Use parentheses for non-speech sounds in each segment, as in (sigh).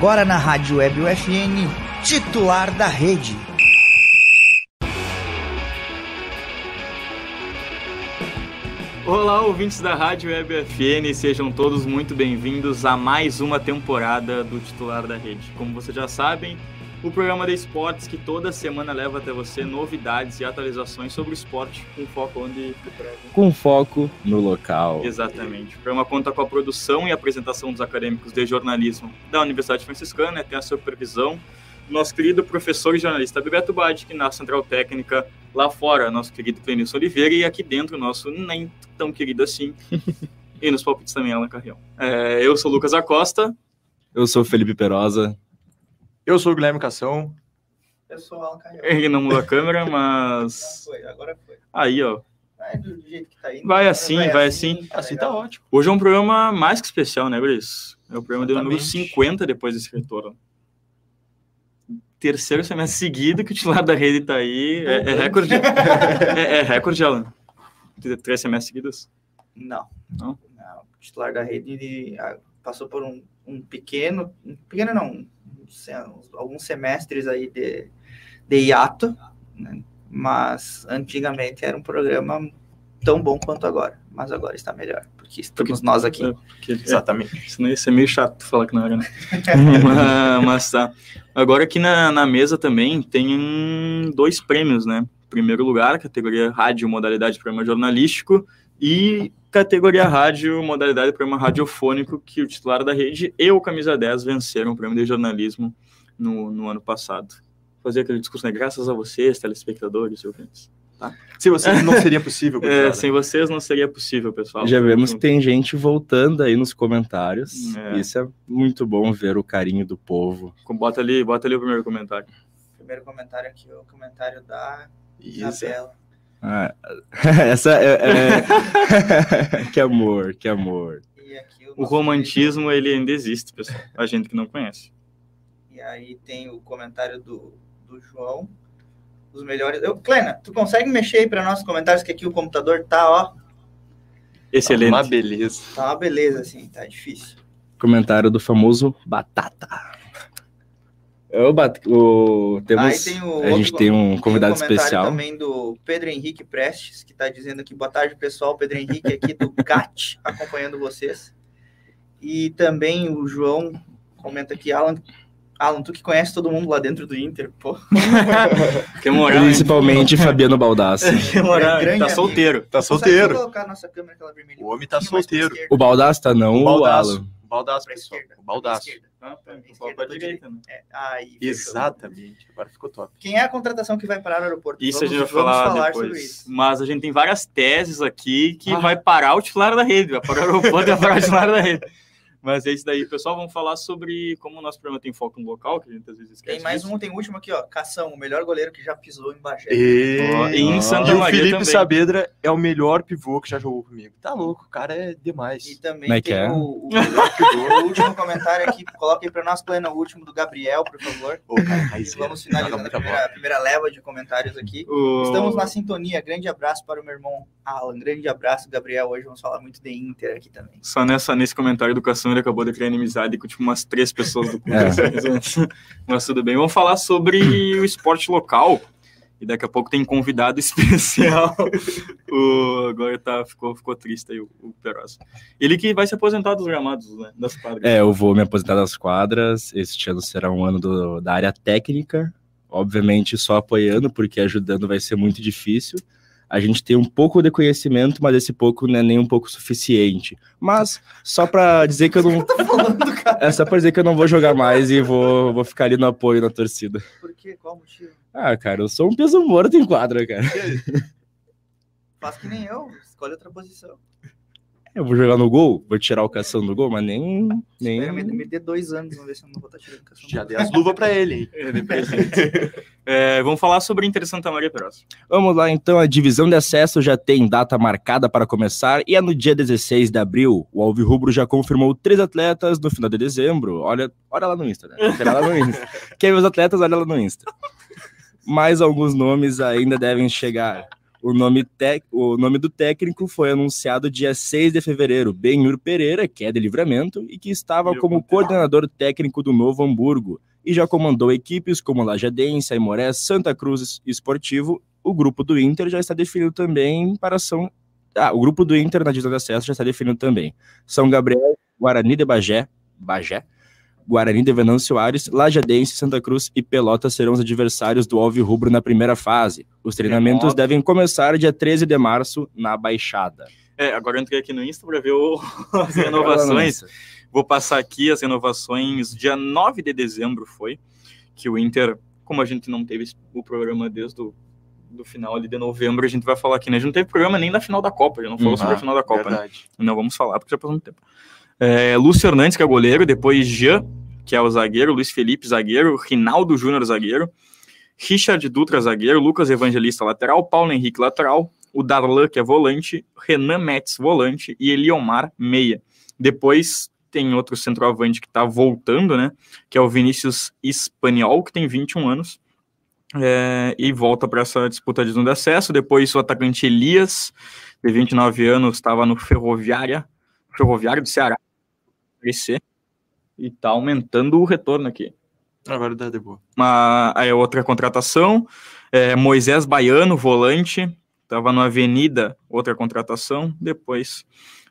Agora na Rádio Web UFN, titular da rede. Olá, ouvintes da Rádio Web FN, sejam todos muito bem-vindos a mais uma temporada do Titular da Rede. Como vocês já sabem, o programa de esportes que toda semana leva até você novidades e atualizações sobre o esporte com foco onde com foco no local. Exatamente. O programa conta com a produção e apresentação dos acadêmicos de jornalismo da Universidade Franciscana, tem a supervisão do nosso querido professor e jornalista Bebeto Badic, na Central Técnica lá fora, nosso querido Clenilson Oliveira, e aqui dentro, nosso nem tão querido assim, (laughs) e nos palpites também, Alan Carrião. É, eu sou o Lucas Acosta. Eu sou o Felipe Perosa. Eu sou o Guilherme Cação. Eu sou o Alan Carrião. Ele não mudou a câmera, (laughs) mas... Foi, agora foi. Aí, ó. Vai do jeito que tá indo. Vai assim, vai, vai assim. Assim, assim tá ótimo. Hoje é um programa mais que especial, né, Gris? É o programa de número Exatamente. 50 depois desse retorno. Terceiro semestre seguido que o titular da rede tá aí. É, é recorde. (laughs) é, é recorde, Alan. Três semestres seguidos? Não. Não? Não. O titular da rede ele, ah, passou por um, um pequeno, um pequeno não, alguns semestres aí de, de hiato, né? mas antigamente era um programa tão bom quanto agora, mas agora está melhor, porque estamos nós aqui. É, porque- é, Exatamente. (laughs) Senão ia ser meio chato falar que não era, né? mas, (laughs) (laughs) mas tá. Agora aqui na, na mesa também tem dois prêmios, né? Primeiro lugar, categoria rádio, modalidade programa jornalístico, e categoria rádio, modalidade programa radiofônico, que o titular da rede e o Camisa 10 venceram o prêmio de jornalismo no, no ano passado. Fazer aquele discurso, né? Graças a vocês, telespectadores e ouvintes. Se você não seria possível. (laughs) É, sem vocês não seria possível, pessoal. Já vemos que tem gente voltando aí nos comentários. É. Isso é muito bom ver o carinho do povo. Bota ali, bota ali o primeiro comentário. Primeiro comentário aqui, o comentário da. Isabela. Ah, (laughs) essa é, é- (laughs) que amor, que amor. E aqui O nosso romantismo, ele ainda existe, pessoal. A gente que não conhece. E aí tem o comentário do, do João. Os melhores. Eu, Clena, tu consegue mexer aí para nossos comentários que aqui o computador tá, ó. Excelente. Uma beleza. Tá uma beleza, assim, tá difícil. Comentário do famoso Batata. O, bat- o- temos, aí tem o a gente tem um convidado comentário especial. também do Pedro Henrique Prestes, que tá dizendo aqui, boa tarde, pessoal. Pedro Henrique aqui do (laughs) GAT, acompanhando vocês. E também o João comenta aqui, Alan. Alan, tu que conhece todo mundo lá dentro do Inter, pô. (laughs) Que moral, hein? Principalmente Fabiano Baldassi. (laughs) Que moral, hein? Grande Tá solteiro. Tá solteiro. colocar a nossa câmera, aquela vermelha, O homem um tá pra solteiro. O Baldassi tá não, O o baldaço. Alan. O baldaço, Pra pessoal. O baldaço. Ah, Pra pra esquerda, pra pra direita, né? É, aí, fechou. Exatamente. Agora ficou top. Quem é a contratação que vai parar o aeroporto? Isso Vamos- a gente vai vamos falar, falar depois. sobre isso. Mas a gente tem várias teses aqui que Ah. vai parar o titular da rede, vai parar o aeroporto e vai parar o titular da rede. Mas é isso daí, pessoal. Vamos falar sobre como o nosso programa tem foco no local, que a gente às vezes esquece. Tem mais disso. um, tem o último aqui, ó. Cação, o melhor goleiro que já pisou em Bagé. E, Ó, e em Santa e o Felipe também. Saavedra é o melhor pivô que já jogou comigo. Tá louco, o cara é E demais. também Como é que tem é? o, o. O último comentário aqui, coloca aí pra nós, Plena, o último do Gabriel, por favor. Ô, cara, E vamos finalizando Joga a muita primeira, a primeira leva de comentários aqui. Estamos na sintonia. Grande abraço para o meu irmão Alan. Grande abraço, Gabriel. Hoje vamos falar muito de Inter aqui também. Só nessa, nesse comentário do Cação, ele acabou de criar inimizade com tipo, umas três pessoas do É. curso. (laughs) Mas tudo bem. Vamos falar sobre o esporte local. E daqui a pouco tem convidado (laughs) especial. o, agora tá, ficou, ficou triste aí o, o Perosa. Ele que vai se aposentar dos gramados, né? Das quadras. É, eu vou me aposentar das quadras. Este ano será um ano do- da área técnica. Obviamente, só apoiando, porque ajudando vai ser muito difícil. A gente tem um pouco de conhecimento, mas esse pouco não é nem um pouco suficiente. Mas só pra dizer que eu não. (laughs) É só pra dizer que eu não vou jogar mais e vou, vou ficar ali no apoio na torcida. Por quê? Qual o motivo? Ah, cara, eu sou um peso morto em quadra, cara. Faz que nem eu. Escolhe outra posição. Eu vou jogar no gol, vou tirar o cação do gol, mas nem. nem... Espera, me, me dê dois anos, vamos ver se eu não vou estar tirando cação. Já dei as luvas pra ele? (laughs) É. É, vamos falar sobre Inter Santa Maria Perosa. Vamos lá, então. A divisão de acesso já tem data marcada para começar e é no dia 16 de abril. O Alvirrubro já confirmou três atletas no final de dezembro. Olha, olha lá no Insta, né? Olha lá no Insta. Quer ver os atletas? Olha lá no Insta. Mais alguns nomes ainda devem chegar. O nome, tec... o nome do técnico foi anunciado dia 6 de fevereiro, Benhur Pereira, que é de livramento, e que estava como coordenador técnico do Novo Hamburgo, e já comandou equipes como Lajadense, Aimoré, Santa Cruz Esportivo. O grupo do Inter já está definido também para São... Ah, o grupo do Inter na divisão de acesso já está definido também. São Gabriel, Guarani de Bagé, Bagé, Guarani de Venâncio Aires, Lajadense, Santa Cruz e Pelotas serão os adversários do Alvi Rubro na primeira fase. Os treinamentos devem começar dia 13 de março na Baixada. É, agora eu entrei aqui no Insta para ver o... (laughs) as renovações. Vou passar aqui as renovações. Dia 9 de dezembro foi que o Inter, como a gente não teve o programa desde o do final ali de novembro, a gente vai falar aqui, né? A gente não teve programa nem da final da Copa, já não falou Uhum. sobre a final da Copa, né? Verdade. Não vamos falar porque já passou muito tempo. É, Lúcio Hernandes, que é goleiro, depois Jean, que é o zagueiro, Luiz Felipe, zagueiro, Rinaldo Júnior, zagueiro, Richard Dutra, zagueiro, Lucas Evangelista, lateral, Paulo Henrique, lateral, o Darlan, que é volante, Renan Metz, volante, e Eliomar, meia. Depois tem outro centroavante que tá voltando, né, que é o Vinícius Espanhol, que tem 21 anos, é, e volta para essa disputa de zona de acesso. Depois o atacante Elias, de 29 anos, estava no Ferroviária, Ferroviário do Ceará, PC, e tá aumentando o retorno aqui. A verdade é boa. Uma, aí outra contratação, é, Moisés Baiano, volante, estava no Avenida, outra contratação, depois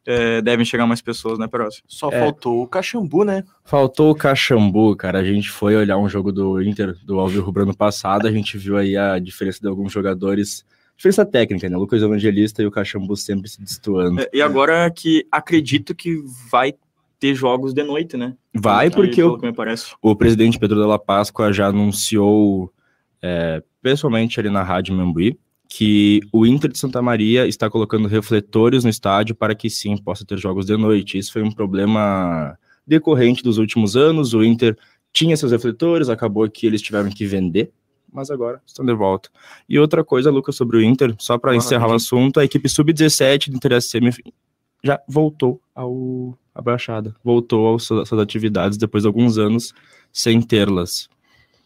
é, devem chegar mais pessoas, né, Perosi? Só É. faltou o Caxambu, né? Faltou o Caxambu, cara. A gente foi olhar um jogo do Inter, do Alvio Rubro ano passado, a gente viu aí a diferença de alguns jogadores. Diferença técnica, né? Lucas Evangelista e o Caxambu sempre se destoando. É, e agora que acredito que vai ter jogos de noite, né? Vai, Aí, porque o, que me parece. o presidente Pedro Della Páscoa já anunciou, é, pessoalmente ali na Rádio Membuí, que o Inter de Santa Maria está colocando refletores no estádio para que sim possa ter jogos de noite. Isso foi um problema decorrente dos últimos anos. O Inter tinha seus refletores, acabou que eles tiveram que vender, mas agora estão de volta. E outra coisa, Lucas, sobre o Inter, só para Ah, encerrar o assunto, a equipe sub-17 do Inter SM já voltou ao à Baixada, voltou às suas atividades depois de alguns anos sem tê-las.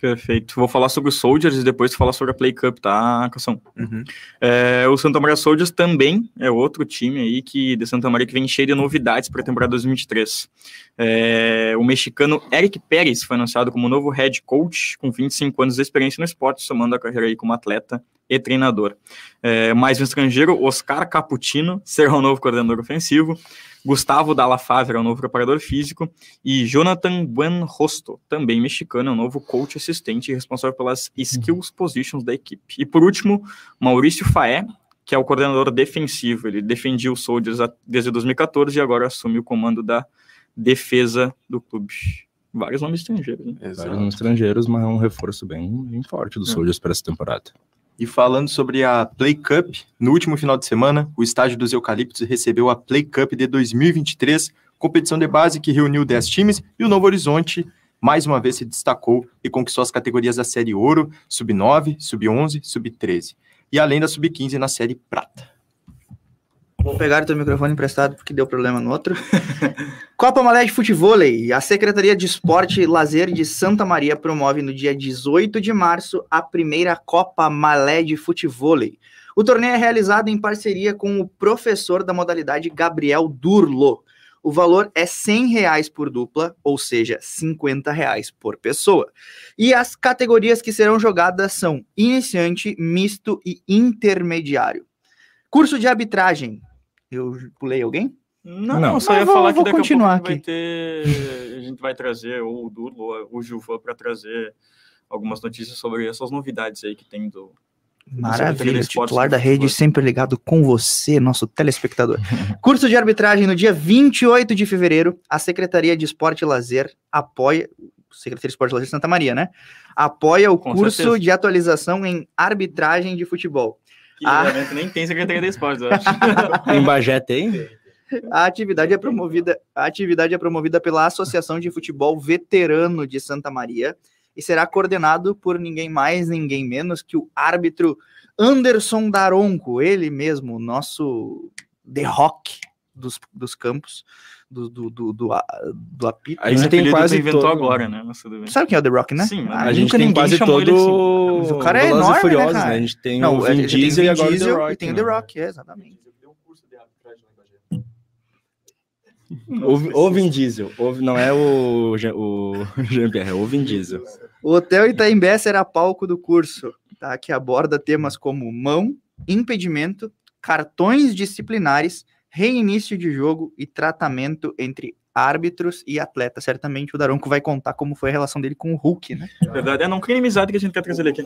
Perfeito. Vou falar sobre os Soldiers e depois falar sobre a Play Cup, tá, Cação? Uhum. É, o Santa Maria Soldiers também é outro time aí que de Santa Maria que vem cheio de novidades para a temporada 2023. É, o mexicano Eric Pérez foi anunciado como novo head coach com 25 anos de experiência no esporte, somando a carreira aí como atleta e treinador. É, mais um estrangeiro, Oscar Caputino, será o novo coordenador ofensivo. Gustavo Dalla Favre é o novo preparador físico. E Jonathan Buenrosto, também mexicano, é o novo coach assistente responsável pelas skills positions da equipe. E por último, Maurício Faé, que é o coordenador defensivo. Ele defendia os Soldiers desde 2014 e agora assume o comando da defesa do clube. Vários nomes estrangeiros, né? Vários nomes estrangeiros, mas é um reforço bem, bem forte do Soldiers para essa temporada. E falando sobre a Play Cup, no último final de semana, o estádio dos Eucaliptos recebeu a Play Cup de 2023, competição de base que reuniu 10 times, e o Novo Horizonte mais uma vez se destacou e conquistou as categorias da Série Ouro, Sub-9, Sub-11, Sub-13, e além da Sub-15 na Série Prata. Vou pegar o teu microfone emprestado porque deu problema no outro. (laughs) Copa Malé de Futevôlei. A Secretaria de Esporte e Lazer de Santa Maria promove no dia 18 de março a primeira Copa Malé de Futevôlei. O torneio é realizado em parceria com o professor da modalidade Gabriel Durlo. O valor é 100 reais por dupla, ou seja, 50 reais por pessoa. E as categorias que serão jogadas são iniciante, misto e intermediário. Curso de arbitragem. Eu pulei alguém? Não, Não. só ia vou- falar vou que daqui continuar a pouco a gente vai ter. A gente vai trazer ou o ou o Gilvan para trazer algumas notícias sobre essas novidades aí que tem do. Maravilha, Esportes titular da rede, sempre ligado com você, nosso telespectador. (laughs) Curso de arbitragem no dia 28 de fevereiro, a Secretaria de Esporte e Lazer apoia, Secretaria de Esporte e Lazer de Santa Maria, né? Apoia o Com curso certeza. de atualização em arbitragem de futebol. Que Ah. realmente nem tem Secretaria de Esportes, eu acho. (laughs) Em Bagé tem? A atividade é promovida, a atividade é promovida pela Associação de Futebol Veterano de Santa Maria e será coordenado por ninguém mais, ninguém menos que o árbitro Anderson Daronco, ele mesmo, nosso The Rock, dos, dos campos, do, do, do, do, a- do apito. A gente Esse tem quase inventou todo- agora, né? Bem. Sabe quem é o The Rock, né? Sim, Ah, A gente nunca tem ninguém quase chamou ele todo Mas o cara é Velozes enorme, né, Furiosos, cara? A gente tem Não, o a Vin gente Diesel e agora o The Diesel Rock. e tem o né? The Rock, é, exatamente. O, o Vin Diesel, o- não é o, Jean- o (laughs) Jean-Pierre, é o Vin Diesel. O Hotel Itaimbé será palco do curso, tá? que aborda temas como mão, impedimento, cartões disciplinares, reinício de jogo e tratamento entre árbitros e atletas. Certamente o Daronco vai contar como foi a relação dele com o Hulk, né? Na verdade, é não crime amizade que a gente quer trazer ele aqui.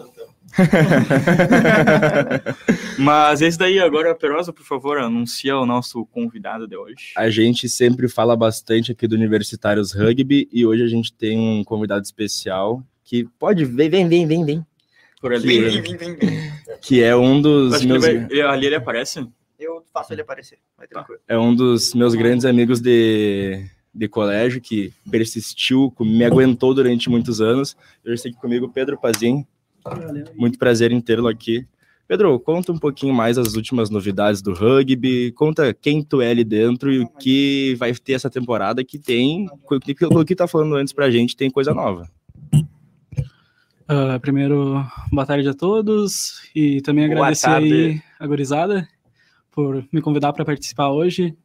(laughs) Mas esse daí agora, Perosa, por favor, anuncia o nosso convidado de hoje. A gente sempre fala bastante aqui do Universitários Rugby e hoje a gente tem um convidado especial que pode vem, vem, vem, vem, vem, Por ali. Que- Vem, vem, vem, vem. que é um dos Acho que ele meus vai- ele- ali ele aparece? Eu faço ele aparecer, vai tranquilo. é um dos meus grandes amigos de, de colégio que persistiu, com- me aguentou durante muitos anos. Eu sei que comigo Pedro Pazin. Muito prazer em tê-lo aqui. Pedro, conta um pouquinho mais as últimas novidades do rugby, conta quem tu é ali dentro e o que vai ter essa temporada que tem, o que tá falando antes pra gente, tem coisa nova. Ah, primeiro, boa tarde a todos e também Boa agradecer tarde. aí a gurizada por me convidar para participar hoje.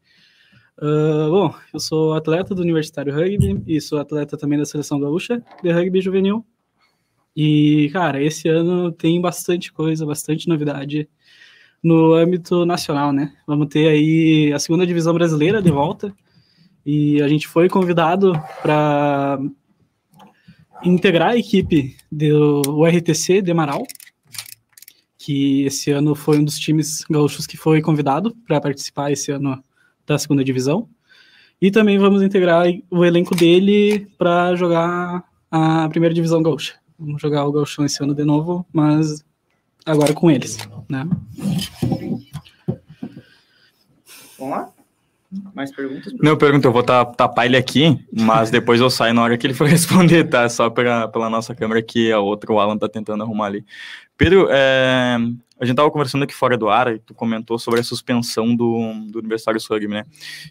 Ah, bom, eu sou atleta do Universitário Rugby e sou atleta também da Seleção Gaúcha de Rugby Juvenil. E, cara, esse ano tem bastante coisa, bastante novidade no âmbito nacional, né? Vamos ter aí a segunda divisão brasileira de volta e a gente foi convidado para integrar a equipe do RTC de Amaral, que esse ano foi um dos times gaúchos que foi convidado para participar esse ano da segunda divisão. E também vamos integrar o elenco dele para jogar a primeira divisão gaúcha. Vamos jogar o gauchão esse ano de novo, mas agora com eles, né? Vamos lá? Mais perguntas? Não, eu pergunto, eu vou ta- tapar ele aqui, mas depois eu saio na hora que ele for (laughs) responder, tá? Só pela, pela nossa câmera que a outra, o Alan tá tentando arrumar ali. Pedro, é, a gente tava conversando aqui fora do ar e tu comentou sobre a suspensão do, do Universitário Rugby, né?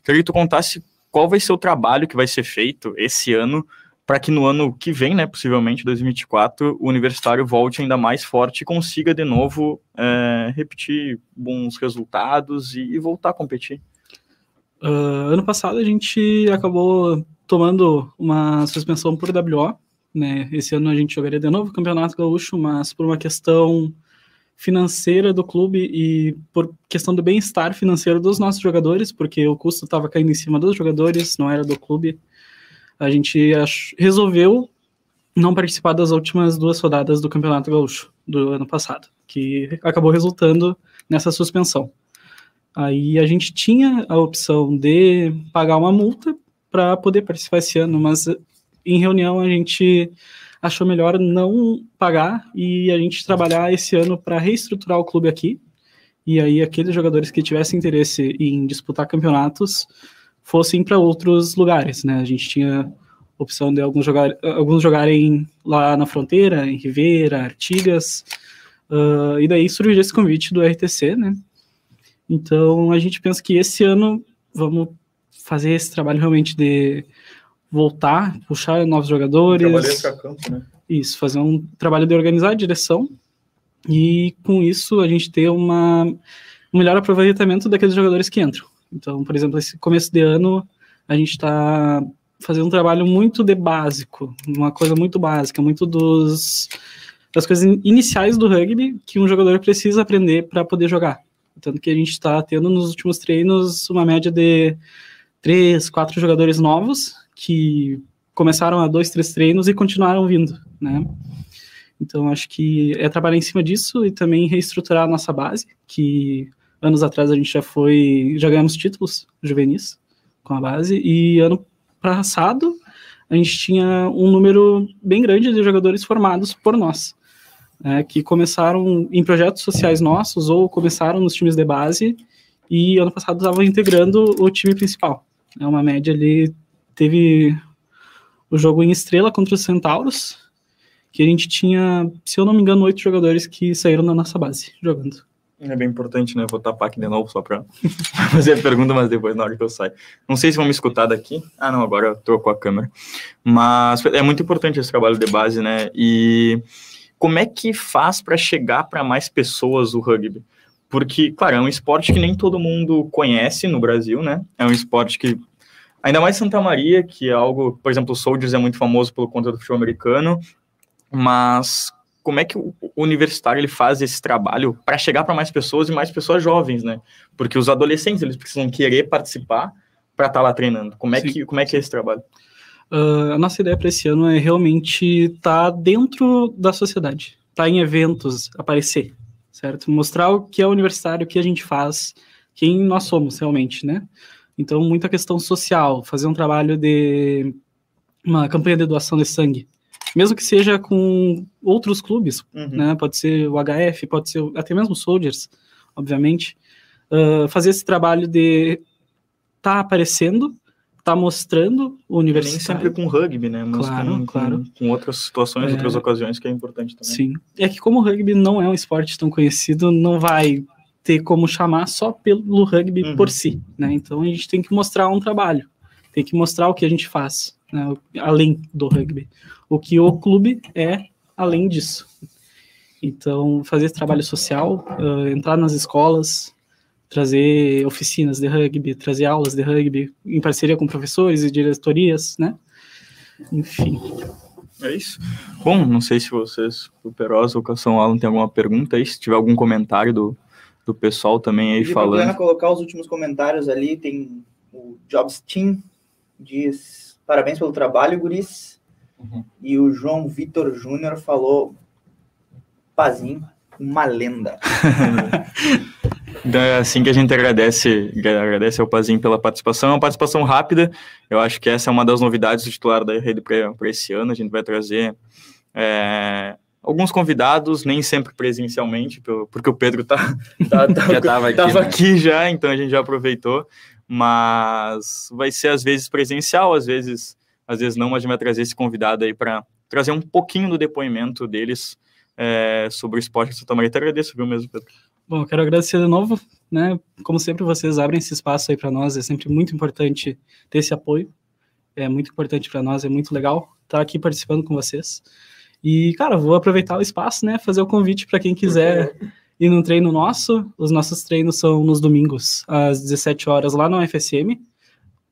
Queria que tu contasse qual vai ser o trabalho que vai ser feito esse ano para que no ano que vem, né, possivelmente 2024, o Universitário volte ainda mais forte e consiga de novo é, repetir bons resultados e, e voltar a competir. Ah, ano passado a gente acabou tomando uma suspensão por WO, né? Esse ano a gente jogaria de novo o Campeonato Gaúcho, mas por uma questão financeira do clube e por questão do bem-estar financeiro dos nossos jogadores, porque o custo estava caindo em cima dos jogadores, não era do clube. A gente resolveu não participar das últimas duas rodadas do Campeonato Gaúcho do ano passado, que acabou resultando nessa suspensão. Aí a gente tinha a opção de pagar uma multa para poder participar esse ano, mas em reunião a gente achou melhor não pagar e a gente trabalhar esse ano para reestruturar o clube aqui. E aí aqueles jogadores que tivessem interesse em disputar campeonatos fossem para outros lugares, né? A gente tinha opção de alguns, jogar, alguns jogarem lá na fronteira, em Ribeira, Artigas, ah, e daí surgiu esse convite do RTC, né? Então a gente pensa que esse ano vamos fazer esse trabalho realmente de voltar, puxar novos jogadores. campo, né? Isso, fazer um trabalho de organizar a direção e com isso a gente ter uma, um melhor aproveitamento daqueles jogadores que entram. Então, por exemplo, esse começo de ano a gente está fazendo um trabalho muito de básico, uma coisa muito básica, muito dos das coisas in- iniciais do rugby que um jogador precisa aprender para poder jogar. Tanto que a gente está tendo nos últimos treinos uma média de três, quatro jogadores novos que começaram a dois, três treinos e continuaram vindo, né? Então acho que é trabalhar em cima disso e também reestruturar a nossa base, que anos atrás a gente já foi, já ganhamos títulos juvenis com a base e ano passado a gente tinha um número bem grande de jogadores formados por nós, né, que começaram em projetos sociais nossos ou começaram nos times de base e ano passado estavam integrando o time principal. É uma média ali teve o jogo em estrela contra os Centauros, que a gente tinha, se eu não me engano, oito jogadores que saíram da nossa base jogando. É bem importante, né? Vou tapar aqui de novo só para (laughs) fazer a pergunta, mas depois na hora que eu saio. Não sei se vão me escutar daqui. Ah, não, agora trocou a câmera. Mas é muito importante esse trabalho de base, né? E como é que faz para chegar para mais pessoas o rugby? Porque, claro, é um esporte que nem todo mundo conhece no Brasil, né? É um esporte que Ainda mais Santa Maria, que é algo, por exemplo, o Soldiers é muito famoso pelo conta do futebol americano, mas como é que o universitário ele faz esse trabalho para chegar para mais pessoas e mais pessoas jovens, né? Porque os adolescentes eles precisam querer participar para estar tá lá treinando. Como é que como é que é esse trabalho? Uh, a nossa ideia para esse ano é realmente estar tá dentro da sociedade, estar tá em eventos, aparecer, certo? Mostrar o que é universitário, o que a gente faz, quem nós somos realmente, né? Então, muita questão social, fazer um trabalho de uma campanha de doação de sangue, mesmo que seja com outros clubes, uhum. né? Pode ser o HF, pode ser até mesmo o Soldiers, obviamente. Uh, fazer esse trabalho de estar tá aparecendo, tá mostrando o universitário. Nem sempre com rugby, né? Mas claro, com, claro. Com, com outras situações, é... outras ocasiões que é importante também. Sim. É que como o rugby não é um esporte tão conhecido, não vai ter como chamar só pelo rugby uhum. por si, né? Então a gente tem que mostrar um trabalho, tem que mostrar o que a gente faz, né? além do rugby, o que o clube é além disso. Então fazer esse trabalho social, uh, entrar nas escolas, trazer oficinas de rugby, trazer aulas de rugby em parceria com professores e diretorias, né? Enfim. É isso. Bom, não sei se vocês, o Perosa ou o São Alan, tem alguma pergunta aí, se tiver algum comentário do, do pessoal também aí falando. Pena colocar os últimos comentários ali, tem o Jobs Team, diz parabéns pelo trabalho, guris. Uhum. E o João Vitor Júnior falou Pazinho, uma lenda. (laughs) é assim que a gente agradece, agradece ao Pazinho pela participação. É uma participação rápida. Eu acho que essa é uma das novidades do titular da rede para esse ano. A gente vai trazer é, alguns convidados, nem sempre presencialmente, porque o Pedro tá, (laughs) tá, tá já estava aqui, tava né? aqui já, então a gente já aproveitou, mas vai ser às vezes presencial, às vezes, às vezes não, mas a gente vai trazer esse convidado aí para trazer um pouquinho do depoimento deles é, sobre o esporte de Santa Maria. Te agradeço, viu mesmo, Pedro? Bom, quero agradecer de novo, né? Como sempre, vocês abrem esse espaço aí para nós, é sempre muito importante ter esse apoio, é muito importante para nós, é muito legal estar aqui participando com vocês. E, cara, vou aproveitar o espaço, né? Fazer o convite para quem quiser ir num treino nosso. Os nossos treinos são nos domingos, às 17 horas, lá no FSM.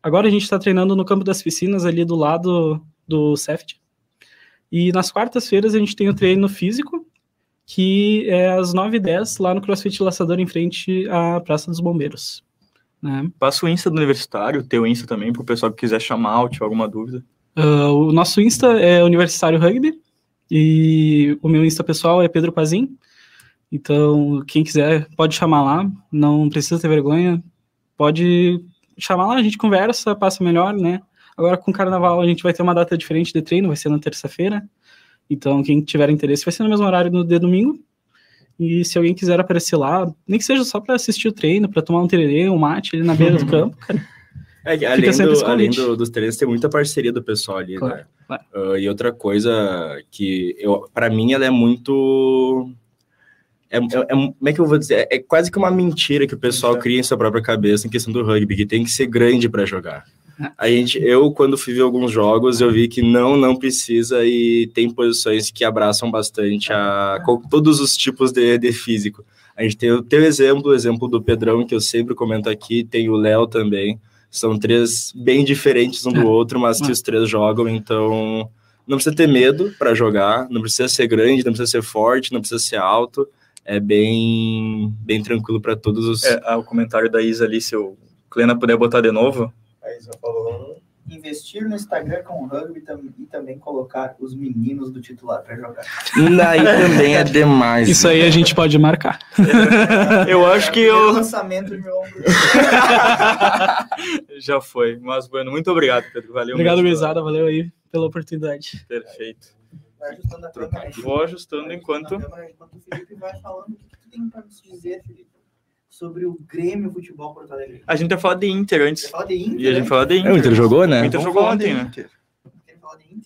Agora a gente está treinando no campo das piscinas, ali do lado do CEFT. E nas quartas-feiras a gente tem o treino físico, que é às 9h10, lá no CrossFit Laçador, em frente à Praça dos Bombeiros. Né? Passa o Insta do Universitário, o teu Insta também, para o pessoal que quiser chamar ou tiver alguma dúvida. Uh, o nosso Insta é Universitário Rugby, e o meu Insta pessoal é Pedro Pazin. Então, quem quiser pode chamar lá, não precisa ter vergonha. Pode chamar lá, a gente conversa, passa melhor, né? Agora com o carnaval a gente vai ter uma data diferente de treino, vai ser na terça-feira. Então, quem tiver interesse vai ser no mesmo horário no de domingo. E se alguém quiser aparecer lá, nem que seja só para assistir o treino, para tomar um tererê, um mate ali na beira do (laughs) campo, cara. É, além, do, além do, dos treinos, tem muita parceria do pessoal ali, claro, né? Claro. Uh, e outra coisa que, eu, para mim, ela é muito... É, é, é, como é que eu vou dizer? É, é quase que uma mentira que o pessoal cria em sua própria cabeça em questão do rugby, que tem que ser grande para jogar. A gente, eu, quando fui ver alguns jogos, eu vi que não, não precisa e tem posições que abraçam bastante a, todos os tipos de, de físico. A gente tem o teu exemplo, o exemplo do Pedrão, que eu sempre comento aqui, tem o Léo também. São três bem diferentes um do é. outro, mas que é. os três jogam, então não precisa ter medo para jogar, não precisa ser grande, não precisa ser forte, não precisa ser alto. É bem, bem tranquilo para todos os. É, ah, o comentário da Isa ali, se o Clena puder botar de novo. A Isa falou investir no Instagram com o rugby e também colocar os meninos do titular para jogar. Aí também é demais. Isso aí a gente pode marcar. (laughs) eu acho que eu. lançamento de meu ombro. (laughs) Já foi. Mas, bueno, muito obrigado, Pedro. Valeu. Obrigado, Guizada. Valeu aí pela oportunidade. Perfeito. Vai ajustando a câmera. Vou ajustando enquanto. Enquanto o Felipe vai falando, o que tu tem para nos dizer, Felipe? Sobre o Grêmio Futebol Porto Alegre. A gente vai falar de Inter antes. Falar de Inter, e a gente né? fala de Inter. É, o Inter jogou, né? O Inter Vamos jogou ontem, né? Inter.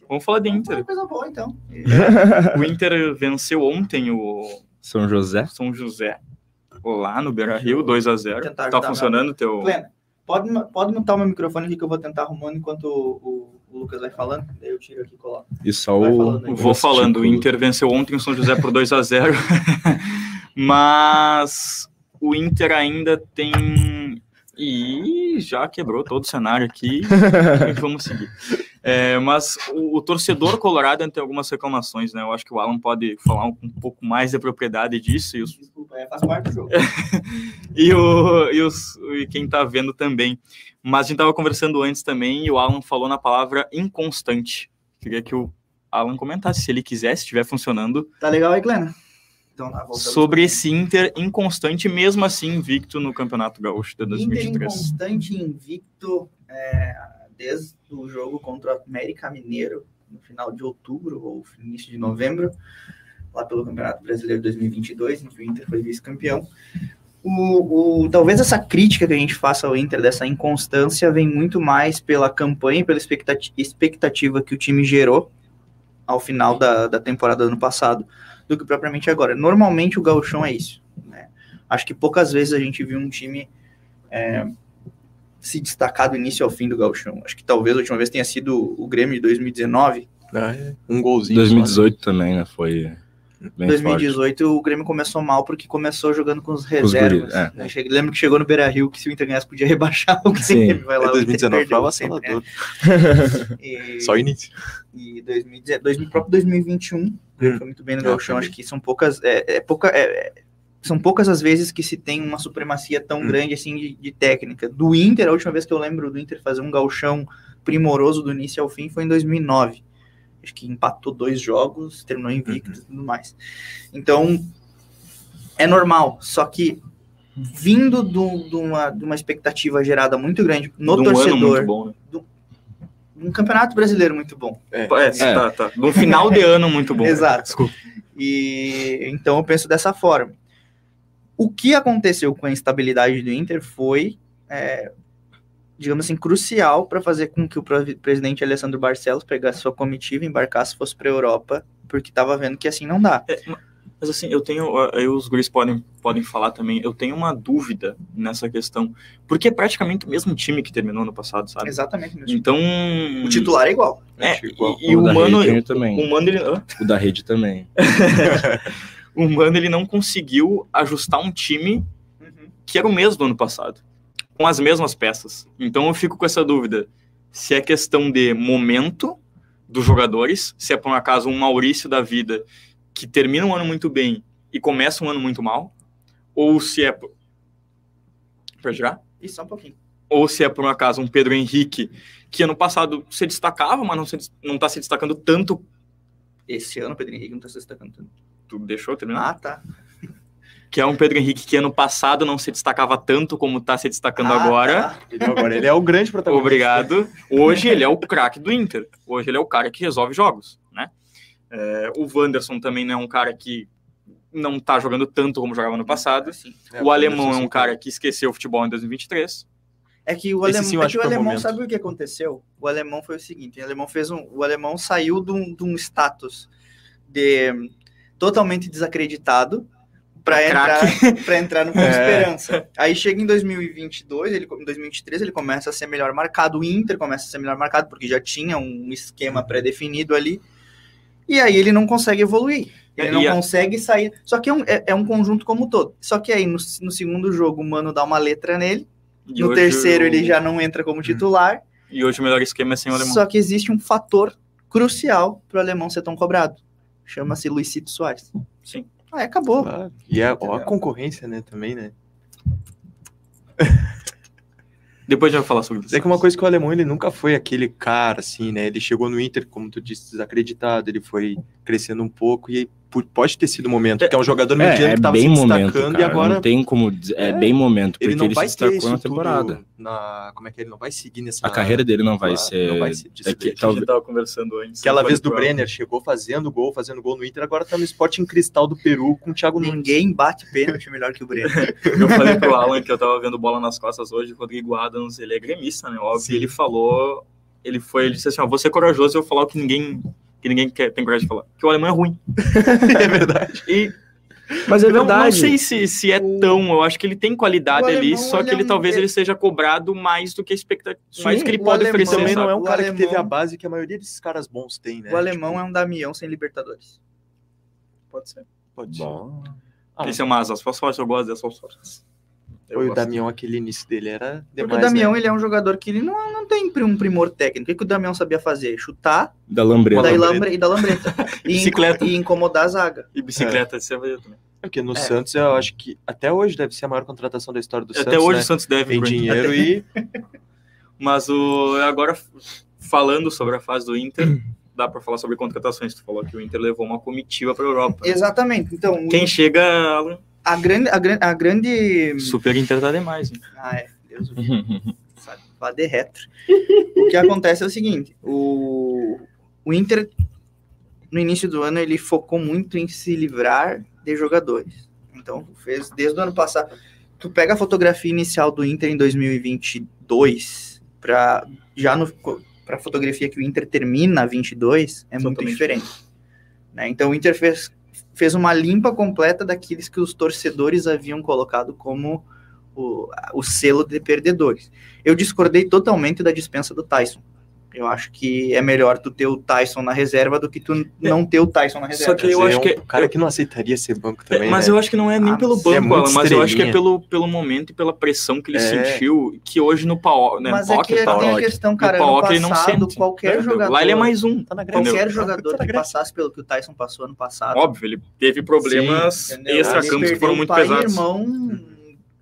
Vamos falar de Inter. Vamos coisa boa, então. o Inter venceu ontem o São José. São José. lá no Beira-Rio, 2 a 0 Tentar Tá ajudar funcionando o teu... Plena, pode, pode mutar o meu microfone aqui que eu vou tentar arrumando enquanto o, o- o Lucas vai falando. Daí eu tiro aqui e coloco. E só Vai o. falando. Vou falando, o Inter venceu ontem o São José por 2 a 0 (laughs) mas o Inter ainda tem. E já quebrou todo o cenário aqui. (laughs) vamos seguir. É, mas o, o torcedor colorado tem algumas reclamações, né? Eu acho que o Alan pode falar um, um pouco mais da propriedade disso e, os- Desculpa, é, faz parte do jogo. (laughs) e, o, e, os, e quem tá vendo também. Mas a gente tava conversando antes também e o Alan falou na palavra inconstante. Queria que o Alan comentasse, se ele quiser, se estiver funcionando, Tá legal aí, Glena? Então, tá, voltamos. sobre esse Inter inconstante, mesmo assim invicto no Campeonato Gaúcho de Inter 2023. inconstante invicto é, desde o jogo contra o América Mineiro, no final de outubro ou início de novembro, lá pelo Campeonato Brasileiro 2022, em que o Inter foi vice-campeão. O, o- talvez essa crítica que a gente faça ao Inter dessa inconstância vem muito mais pela campanha e pela expectati- expectativa que o time gerou ao final da, da temporada do ano passado do que propriamente agora. Normalmente o gauchão é isso. né? Acho que poucas vezes a gente viu um time é, se destacar do início ao fim do gauchão. Acho que talvez a última vez tenha sido o Grêmio de 2019. Um golzinho. só, né? 2018 também, né? Foi bem 2018 o Grêmio começou mal porque começou jogando com os os reservas. guris, é. Cheguei- lembro que chegou no Beira Rio que se o Inter ganhasse podia (laughs) rebaixar o Sim. Grêmio. Vai lá, É, o Inter 2019 foi avassalador. né? (laughs) E- Só o início. e 2010, 2000, próprio 2021 o Grêmio Hum. foi muito bem no É, Gauchão. também. Acho que são poucas, é, é pouca, é- é- são poucas as vezes que se tem uma supremacia tão Hum. grande assim de, de técnica. Do Inter, a última vez que eu lembro do Inter fazer um Gauchão primoroso do início ao fim foi em 2009. Acho que empatou dois jogos, terminou invicto Uhum. e tudo mais. Então, é normal. Só que vindo do- de uma, de uma expectativa gerada muito grande no De um ano torcedor, muito bom, né? um campeonato brasileiro muito bom. É, tá, tá. No final de ano muito bom. Exato. Desculpa. E então eu penso dessa forma. O que aconteceu com a instabilidade do Inter foi, é, digamos assim, crucial para fazer com que o pre- presidente Alessandro Barcelos pegasse sua comitiva, embarcasse, fosse para a Europa, porque estava vendo que assim não dá. É, ma- mas assim, eu tenho, aí os guris podem, podem falar também, eu tenho uma dúvida nessa questão, porque é praticamente o mesmo time que terminou no passado, sabe? Exatamente. time. Então... O titular é igual. É, Acho igual. e, e O o da Mano, também. o Mano, ele? O da rede também. (laughs) o Mano, ele não conseguiu ajustar um time Uhum. que era o mesmo do ano passado, com as mesmas peças. Então eu fico com essa dúvida, se é questão de momento dos jogadores, se é por um acaso um Maurício da vida que termina um ano muito bem e começa um ano muito mal, ou se é por... Pode girar? Isso, só um pouquinho. ou se é por um acaso um Pedro Henrique que ano passado se destacava, mas não, se, não tá se destacando tanto. Esse ano o Pedro Henrique não está se destacando tanto. Tu deixou terminar? Ah, tá. Que é um Pedro Henrique que ano passado não se destacava tanto como tá se destacando Ah, agora. tá. Ele, agora ele é o grande protagonista. Obrigado. Hoje ele é o craque do Inter. Hoje ele é o cara que resolve jogos, né? É, o Wanderson também não é um cara que não tá jogando tanto como jogava no passado. Sim. É, o alemão é um cara que esqueceu o futebol em 2023. É que o Esse alemão, sim é que o alemão sabe o que aconteceu? O alemão foi o seguinte, o alemão fez um, o alemão saiu de um, de um status de totalmente desacreditado para Craque. entrar para entrar no com (laughs) É. esperança. Aí chega em 2022, ele em 2023 ele começa a ser melhor marcado, o Inter começa a ser melhor marcado porque já tinha um esquema pré-definido ali. E aí ele não consegue evoluir. Ele É, não e a- consegue sair. Só que é um, é, é um conjunto como um todo. Só que aí no, no segundo jogo o Mano dá uma letra nele. E No terceiro o- ele já não entra como titular. E hoje o melhor esquema é sem o alemão. Só que existe um fator crucial para o alemão ser tão cobrado. Chama-se Luizito Soares. Sim. Aí acabou. Claro. E é, ó, a concorrência, né, também, né? Depois a gente vai falar sobre isso. É que uma coisa que o alemão, ele nunca foi aquele cara, assim, né? Ele chegou no Inter, como tu disse, desacreditado, ele foi crescendo um pouco e pode ter sido momento, porque é um jogador mediano É, é que tava bem se momento, destacando cara. e agora Não tem como dizer. É, É, bem momento, porque ele ele, não se vai ter destacou na temporada. na... Como é que é? Ele não vai seguir nessa... A carreira dele não vai ser. não vai ser disso é que. A talvez- gente tava conversando antes. Aquela vez do Brenner, chegou fazendo gol, fazendo gol no Inter, agora tá no Sporting Cristal do Peru com o Thiago Nunes. Ninguém bate pênalti melhor que o Breno. (laughs) Eu falei pro Alan que eu tava vendo bola nas costas hoje, o Rodrigo Adams, ele é gremista, né? Óbvio. Sim. E ele falou, ele foi, ele disse assim, ó, vou ser corajoso e eu vou falar o que ninguém, que ninguém quer, tem coragem de falar. Que o alemão é ruim. (laughs) é verdade. E Mas é Não, não verdade. sei se, se é O- tão. Eu acho que ele tem qualidade o ali, alemão, só que é ele um- talvez ele- ele seja cobrado mais do que a expectativa. Mais do que ele o pode alemão oferecer. Também não é um O cara que teve a alemão- base que a maioria desses caras bons tem, né? O alemão é um Damião sem Libertadores. Pode ser. Pode ser. Bom. Ah, Esse é uma asas fósforas, eu gosto dessas fósforas. Eu Foi o. Damião, aquele início dele era Porque demais, o Damião, né? ele é um jogador que ele não, não tem um primor técnico. O que, o Damião sabia fazer? Chutar Da lambreta. daí lambreta. lambre, e da lambreta. (laughs) e, Bicicleta. e incomodar a zaga. E bicicleta, você vai também. É Porque no É. Santos, eu acho que até hoje deve ser a maior contratação da história do Até Santos, hoje né? o Santos deve Tem dinheiro e... (laughs) Mas o agora falando sobre a fase do Inter, (clears throat) dá pra falar sobre contratações. Tu falou que o Inter levou uma comitiva pra Europa. Exatamente. Então, o- Quem chega a grande. A, gran- a grande. Super Inter tá demais. hein? Ah, é. Deus o livre. (laughs) sabe? Vá de retro. O que acontece é o seguinte: o, o Inter, no início do ano, ele focou muito em se livrar de jogadores. Então, fez desde o ano passado. Tu pega a fotografia inicial do Inter em 2022 para já no para a fotografia que o Inter termina 22 é muito Totalmente diferente. né? Então o Inter fez, fez uma limpa completa daqueles que os torcedores haviam colocado como o, o selo de perdedores. Eu discordei totalmente da dispensa do Tyson. Eu acho que é melhor tu ter o Tyson na reserva do que tu não ter o Tyson na reserva. Só que eu acho é um cara eu- que não aceitaria ser banco também, mas né? eu acho que não é nem Ah, pelo banco, é Alan, mas eu acho que é pelo, pelo momento e pela pressão que ele É. sentiu, que hoje no pau, né? Mas é Paok, que tem Paok, a questão, cara, no ano Paok ele não passado, sente. qualquer né? jogador... Lá ele é mais um. Tá. Qualquer Tá jogador na que passasse pelo que o Tyson passou ano passado, Óbvio, ele teve problemas extra-campos que foram muito pai pesados. irmão,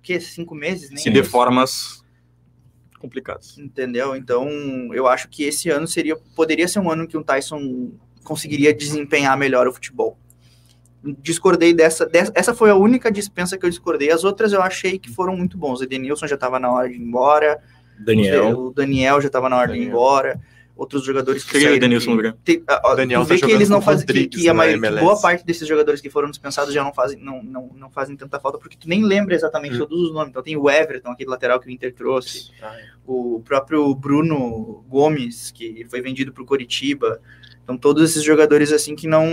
que cinco meses, nem E de formas complicadas. entendeu? Então, eu acho que esse ano seria poderia ser um ano que o Tyson conseguiria desempenhar melhor o futebol. Discordei dessa, dessa, essa foi a única dispensa que eu discordei. As outras eu achei que foram muito bons. O Edenilson já estava na hora de ir embora, Daniel. o Daniel já estava na hora de ir Daniel. embora. Outros jogadores que o saíram que- Grêmio. tem- a- a- Daniel tá vê que eles não fazem que, que a maioria, que MLS. boa parte desses jogadores que foram dispensados já não fazem não, não, não fazem tanta falta porque tu nem lembra exatamente Hum. todos os nomes. Então tem o Everton, aquele lateral que o Inter trouxe, o próprio Bruno Gomes que foi vendido para o Coritiba. Então todos esses jogadores assim que não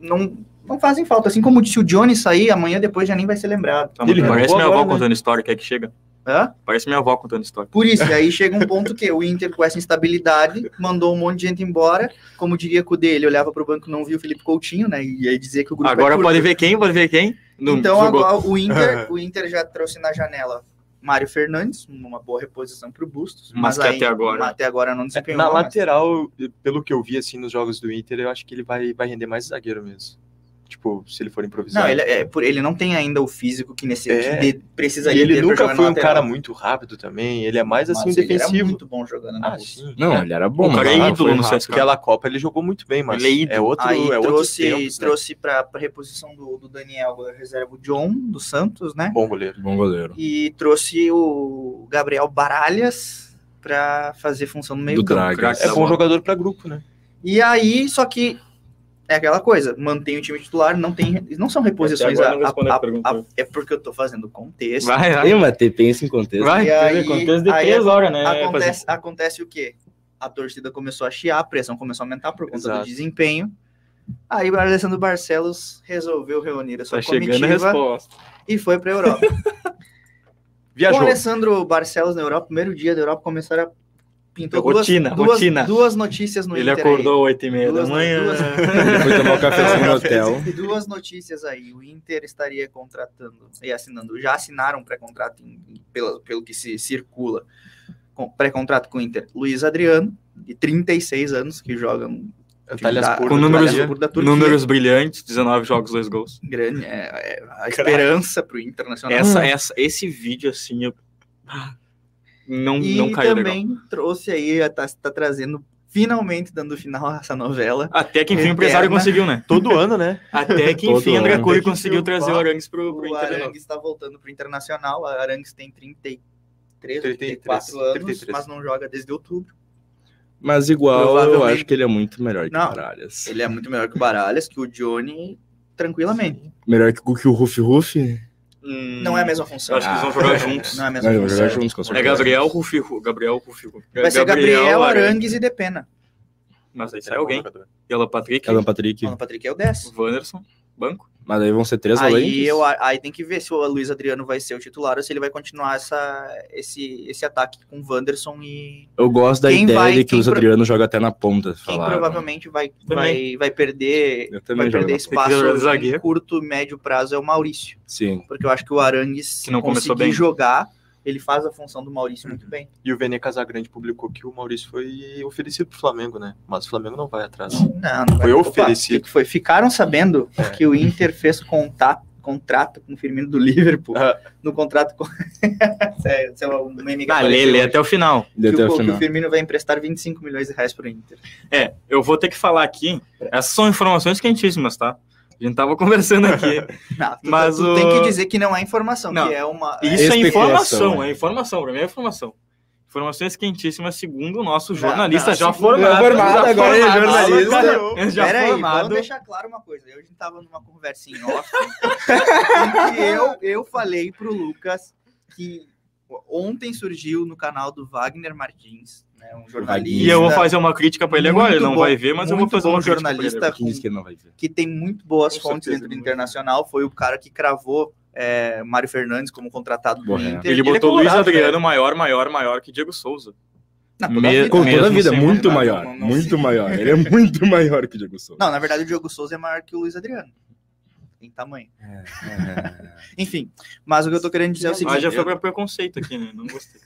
não não fazem falta, assim como se o Johnny sair amanhã depois já nem vai ser lembrado. Tá, Ele parece minha avó né? contando história, quer que chega? Hã? Parece minha avó contando história. Por isso, e aí chega um ponto que o Inter, com essa instabilidade, mandou um monte de gente embora. Como diria o dele, olhava para o banco não viu o Felipe Coutinho, né? E aí dizia que o grupo é Agora curto. pode ver quem? Pode ver quem? No- Então agora o Inter, (laughs) o Inter já trouxe na janela Mário Fernandes, uma boa reposição para o Bustos. Mas que até agora- Até agora não desempenhou. Na mas- lateral, pelo que eu vi assim nos jogos do Inter, eu acho que ele vai, vai render mais zagueiro mesmo. Tipo, se ele for improvisado. Não, ele, é, por, ele não tem ainda o físico que, nesse, É. que de- precisaria E ele nunca jogar foi um lateral. cara muito rápido também. Ele é mais assim, um Mas ele era defensivo. muito bom jogando na Ah, sim. Não, ele era bom. O cara mas é não ídolo no. CSKA. Aquela Copa ele jogou muito bem, mas Ele é ídolo. é outro, Aí é trouxe, tempos, né? trouxe para a reposição do, do Daniel a reserva o John, do Santos, né? Bom goleiro. Bom goleiro. E trouxe o Gabriel Baralhas para fazer função no meio Do campo. É bom jogador pra grupo, né? E aí, só que é aquela coisa, mantém o time titular, não tem, não são reposições. A, a- a pergunta. a- é porque eu tô fazendo contexto. Vai, vai. Tem, mas te- pensa em contexto. Vai, E aí- contexto de três horas, né? Acontece, acontece o quê? A torcida começou a chiar, a pressão começou a aumentar por conta Exato. do desempenho. Aí o Alessandro Barcelos resolveu reunir a sua Tá comitiva resposta. e foi para a Europa. (laughs) Com o Viajou. Alessandro Barcelos na Europa, primeiro dia da Europa, começaram a pintou duas, Rotina, duas, rotina. duas notícias no Ele Inter acordou às 8h30 da Duas- manhã. duas- foi tomar um cafezinho no hotel. Duas notícias aí. O Inter estaria contratando e assinando, já assinaram um pré-contrato pelo, pelo que se circula. com- Pré-contrato com o Inter. Luiz Adriano, de 36 anos, que joga da- Spor Com da números- da. Números brilhantes, 19 jogos, 2 gols. grande, é, é a esperança para o Internacional. Essa, essa, esse vídeo, assim, eu... Não, e não caiu legal. também trouxe aí, tá, tá trazendo, finalmente dando final a essa novela. Até que enfim o empresário conseguiu, né? (laughs) Todo ano, né? Até que enfim André ano. Que conseguiu trazer o Arangues pro, pro O. Arangues está voltando para o Internacional. A Arangues tem 33, 33, 34 anos, 33. mas não joga desde outubro. Mas igual, eu acho que ele é muito melhor que Não. o Baralhas. Ele é muito melhor que o Baralhas, que o Johnny, tranquilamente. Melhor que o que o Rufi Rufi? Hum, Não é a mesma função. Eu acho que eles vão jogar juntos. Não é a mesma Não, vão função. jogar juntos, com É certeza. Gabriel Rufi, Ru- Gabriel Rufi. Ru- Vai ser Gabriel, Arangues e Depena. Mas aí sai é alguém. E Alan Patrick, Alan Patrick. Alan Patrick é o 10. Wanderson, banco. Mas aí vão ser três Aí, volantes? eu, aí tem que ver se o Luiz Adriano vai ser o titular ou se ele vai continuar essa, esse, esse ataque com Wanderson e Eu gosto da Quem ideia vai- de que o Luiz pro- Adriano joga até na ponta. quem provavelmente vai, Também. vai, vai perder, vai perder espaço em zagueiro. curto, médio prazo é o Maurício. Sim. Porque eu acho que o Arangues, se Que não começou conseguir bem. jogar, ele faz a função do Maurício muito bem. E o Vene Casagrande publicou que o Maurício foi oferecido pro Flamengo, né? Mas o Flamengo não vai atrás. Não, não Foi vai- oferecido. o que que foi? Ficaram sabendo É. que o Inter fez contato, contrato com o Firmino do Liverpool. No contrato com. (laughs) É um meme que Ah, lê, lê até o final. Que, até o, o que o final. Firmino vai emprestar 25 milhões de reais pro Inter. É, eu vou ter que falar aqui. Essas são informações quentíssimas, tá? A gente tava conversando aqui. (laughs) Não, tu, Mas tu o- tem que dizer que não é informação, Não. que é uma. Isso é Especulação, informação, é. é informação, pra mim é informação. Informações quentíssimas, segundo o nosso Não, jornalista não, já segundo- formado. formado, já agora é formado, jornalista. já- Já Peraí, formado. vamos deixar claro uma coisa. Eu a gente tava numa conversa em off em que eu, eu falei pro Lucas que ontem surgiu no canal do Wagner Martins, né, um jornalista. E eu vou fazer uma crítica pra ele agora, ele não Muito vai bom, ver, mas eu vou fazer bom uma ele jornalista que ele não vai ver? que tem muito boas Com fontes certeza, dentro do. Internacional, foi o cara que cravou é, Mário Fernandes como contratado do Boa, é. Inter. Ele E botou é Luiz Adriano né? maior, maior, maior que Diego Souza. Não, toda Me- vida, Com né? toda a vida, sem muito não, maior. não, não muito sei. maior. (laughs) Ele é muito maior que o Diego Souza. Não, na verdade o Diogo Souza é maior que o Luiz Adriano. Em tamanho. (laughs) Enfim, mas o que eu tô querendo dizer é o seguinte. Ah, já foi eu- preconceito aqui, né? Não gostei.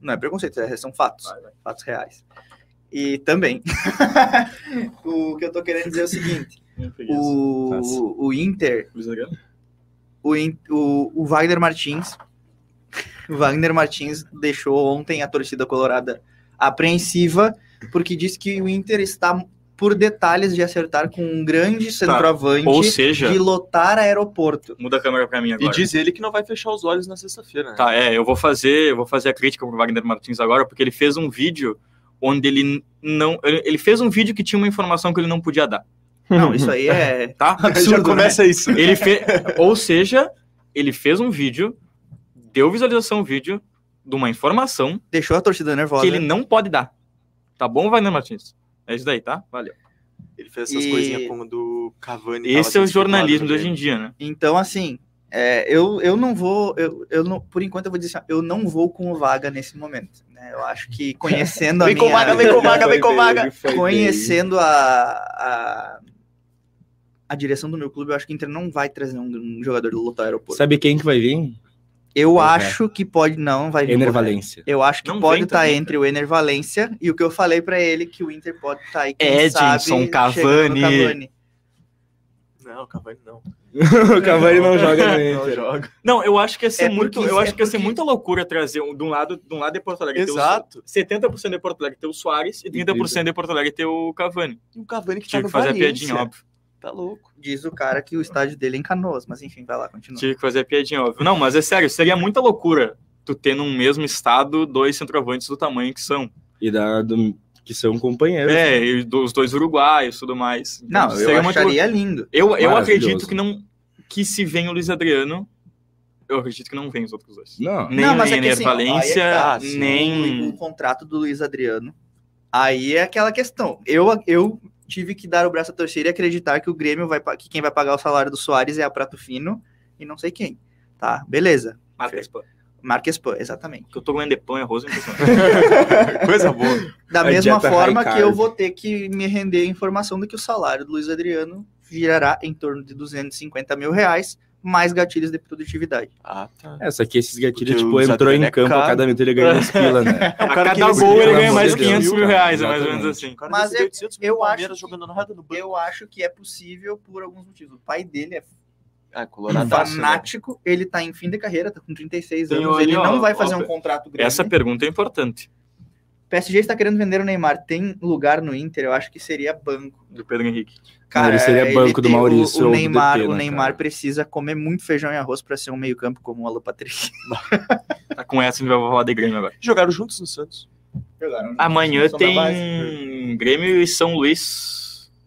Não é preconceito, é- são fatos. Vai, vai. Fatos reais. E também. (laughs) o que eu tô querendo dizer é o seguinte: o, o Inter, o, o, o Wagner Martins. O Wagner Martins deixou ontem a torcida colorada apreensiva, porque disse que o Inter está por detalhes de acertar com um grande centroavante Ou seja, de lotar aeroporto. muda a câmera pra mim E agora. diz ele que não vai fechar os olhos na sexta-feira, né? Tá, é, eu vou fazer, eu vou fazer a crítica pro Wagner Martins agora, porque ele fez um vídeo onde ele não, ele fez um vídeo que tinha uma informação que ele não podia dar, Não, isso aí é. (laughs) tá? Já começa isso. Ele fez, ou seja, ele fez um vídeo, deu visualização ao vídeo de uma informação Deixou a torcida nervosa. que ele não pode dar. Tá bom, Wagner Martins? É isso daí, tá? Valeu. Ele fez essas E- coisinhas como do Cavani. Esse é o jornalismo de hoje em dia, né? Então, assim, é, eu, eu não vou, eu, eu não, por enquanto eu vou dizer assim, eu não vou com o Vaga nesse momento. Né? Eu acho que (laughs) conhecendo a Vem com minha, vaga, vem com vaga, vem com (laughs) vaga. conhecendo a, a, a direção do meu clube, eu acho que o Inter não vai trazer um, um jogador do lotar aeroporto. Sabe quem que vai vir? Eu Correto. acho que pode, não vai vir. Ener correto. Valência. Eu acho que Não pode estar também, entre o Ener Valência e o que eu falei pra ele que o Inter pode estar aí. quem Edinson, sabe, chegando no Cavani. Cavani. Não, Cavani não. (laughs) o Cavani não joga no Não Inter. joga. Não, eu acho que ia ser É muito, porque- eu acho é que ia ser porque- muita loucura trazer um, de um lado, de um lado de Porto Alegre ter o Exato. 70% de Porto Alegre ter o Soares e 30% de Porto Alegre ter o Cavani. E o Cavani que tá Tinha no que fazer a piadinha, óbvio. Tá louco. Diz o cara que o estádio dele é em Canoas, mas enfim, vai lá, continua. Tinha que fazer a piadinha, óbvio. Não, mas é sério, seria muita loucura tu ter num mesmo estado dois centroavantes do tamanho que são. E da, do, que são companheiros. É, e os dois uruguaios e tudo mais. Então, Não, eu seria muito acharia lindo. Eu, eu acredito que não que se vem o Luiz Adriano, eu acredito que não vem os outros dois. Não. Nem não, mas é que assim, é Valência, que tá, sim. O, nem. o contrato do Luiz Adriano. Aí é aquela questão. Eu, eu tive que dar o braço a torcer e acreditar que o Grêmio vai que quem vai pagar o salário do Soares é a Prato Fino e não sei quem. Tá, beleza. Marques Pan. Marques Pan, exatamente. Que eu tô comendo de pão e arroz. Coisa boa. Da A mesma forma que eu vou ter que me render a informação de que o salário do Luiz Adriano girará em torno de 250 mil reais, mais gatilhos de produtividade. Ah, tá. É, só que esses gatilhos, Porque tipo, entrou em é campo, caro. a cada minuto ele ganha uns (laughs) pila, né? A cara cada que gol ele ganha mais de Deus, 500 mil cara. reais, é mais ou menos assim. Mas recebeu eu- 800 mil eu acho- jogando nada no banco. Eu acho que é possível por alguns motivos. O pai dele é Ah, coloradaço, né? fanático, ele tá em fim de carreira, tá com 36 Tem anos, ali, ele ó, não vai ó, fazer um pe- contrato grande. Essa pergunta é importante. PSG está querendo vender o Neymar, tem lugar no Inter, eu acho que seria banco. Do Pedro Henrique. Cara, ele seria banco do tem- Maurício O, ou o do Neymar, DT, o né, Neymar cara? precisa comer muito feijão e arroz para ser um meio-campo como o Alan Patrick. (laughs) Tá com essa a gente vai falar de Grêmio agora. Jogaram juntos no Santos. Amanhã da base. tem Grêmio e São Luís.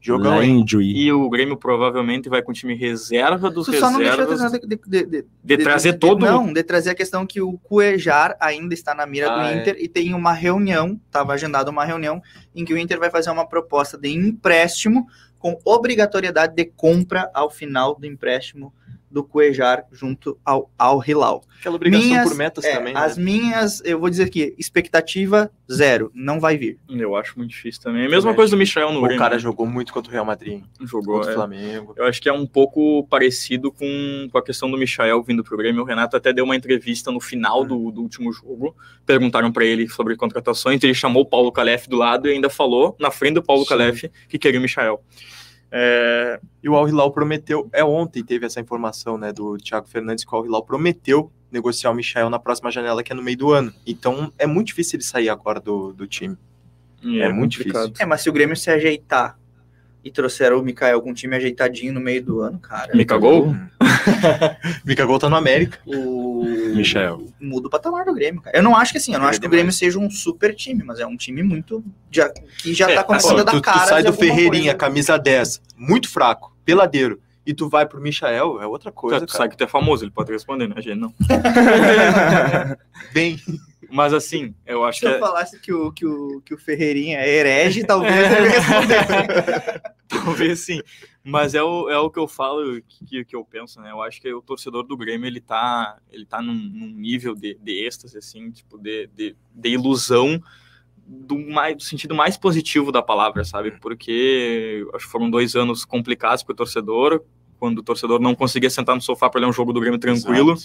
Jogão. E o Grêmio provavelmente vai com o time reserva dos Tu só não deixou reservas. de, de, de, de, De trazer todo- Não, de trazer a questão que o Cuejar ainda está na mira Ah, do é. Inter e tem uma reunião, estava agendada uma reunião, em que o Inter vai fazer uma proposta de empréstimo com obrigatoriedade de compra ao final do empréstimo do Cuejar junto ao Al Hilal. Aquela obrigação Minhas- por metas É, também, né? As minhas, eu vou dizer aqui, expectativa zero, não vai vir. Eu acho muito difícil também. A mesma Também coisa do Michel no O Grêmio. cara jogou muito contra o Real Madrid, jogou. contra o é. Flamengo. Eu acho que é um pouco parecido com, com a questão do Michael vindo pro Grêmio. O Renato até deu uma entrevista no final do, do último jogo. Perguntaram para ele sobre contratações. Ele chamou o Paulo Calef do lado e ainda falou, na frente do Paulo Sim. Calef, que queria o Michael. É, E o Al Hilal prometeu, é ontem teve essa informação, né, do Thiago Fernandes que o Al Hilal prometeu negociar o Michel na próxima janela, que é no meio do ano. Então é muito difícil ele sair agora do, do time. É muito difícil. É, mas se o Grêmio se ajeitar e trouxer o Mikael com um time ajeitadinho no meio do ano, cara, Me cagou? (laughs) Mika Gol tá no América. o Michel. muda o patamar do Grêmio, cara. Eu não acho que assim, eu não É acho que o. Grêmio seja um super time, mas é um time muito já, que já É, tá começando Ó, a dar tu, tu cara. sai de do Ferreirinha, coisa. camisa 10, muito fraco, peladeiro, e tu vai pro Michael, é outra coisa, tu cara. sabe que tu é famoso, ele pode responder, né? A gente não. (laughs) (laughs) Bem, Mas assim, eu acho Se que eu é, falasse que o, que o, que o Ferreirinha é herege, talvez eu ia responder. (laughs) talvez sim. Mas é o, é o que eu falo, que, que eu penso, né? Eu acho que o torcedor do Grêmio, ele tá, ele tá num, num nível de, de êxtase, assim, tipo, de, de, de ilusão do, mais, do sentido mais positivo da palavra, sabe? Porque acho que foram dois anos complicados para o torcedor, quando o torcedor não conseguia sentar no sofá para olhar um jogo do Grêmio tranquilo.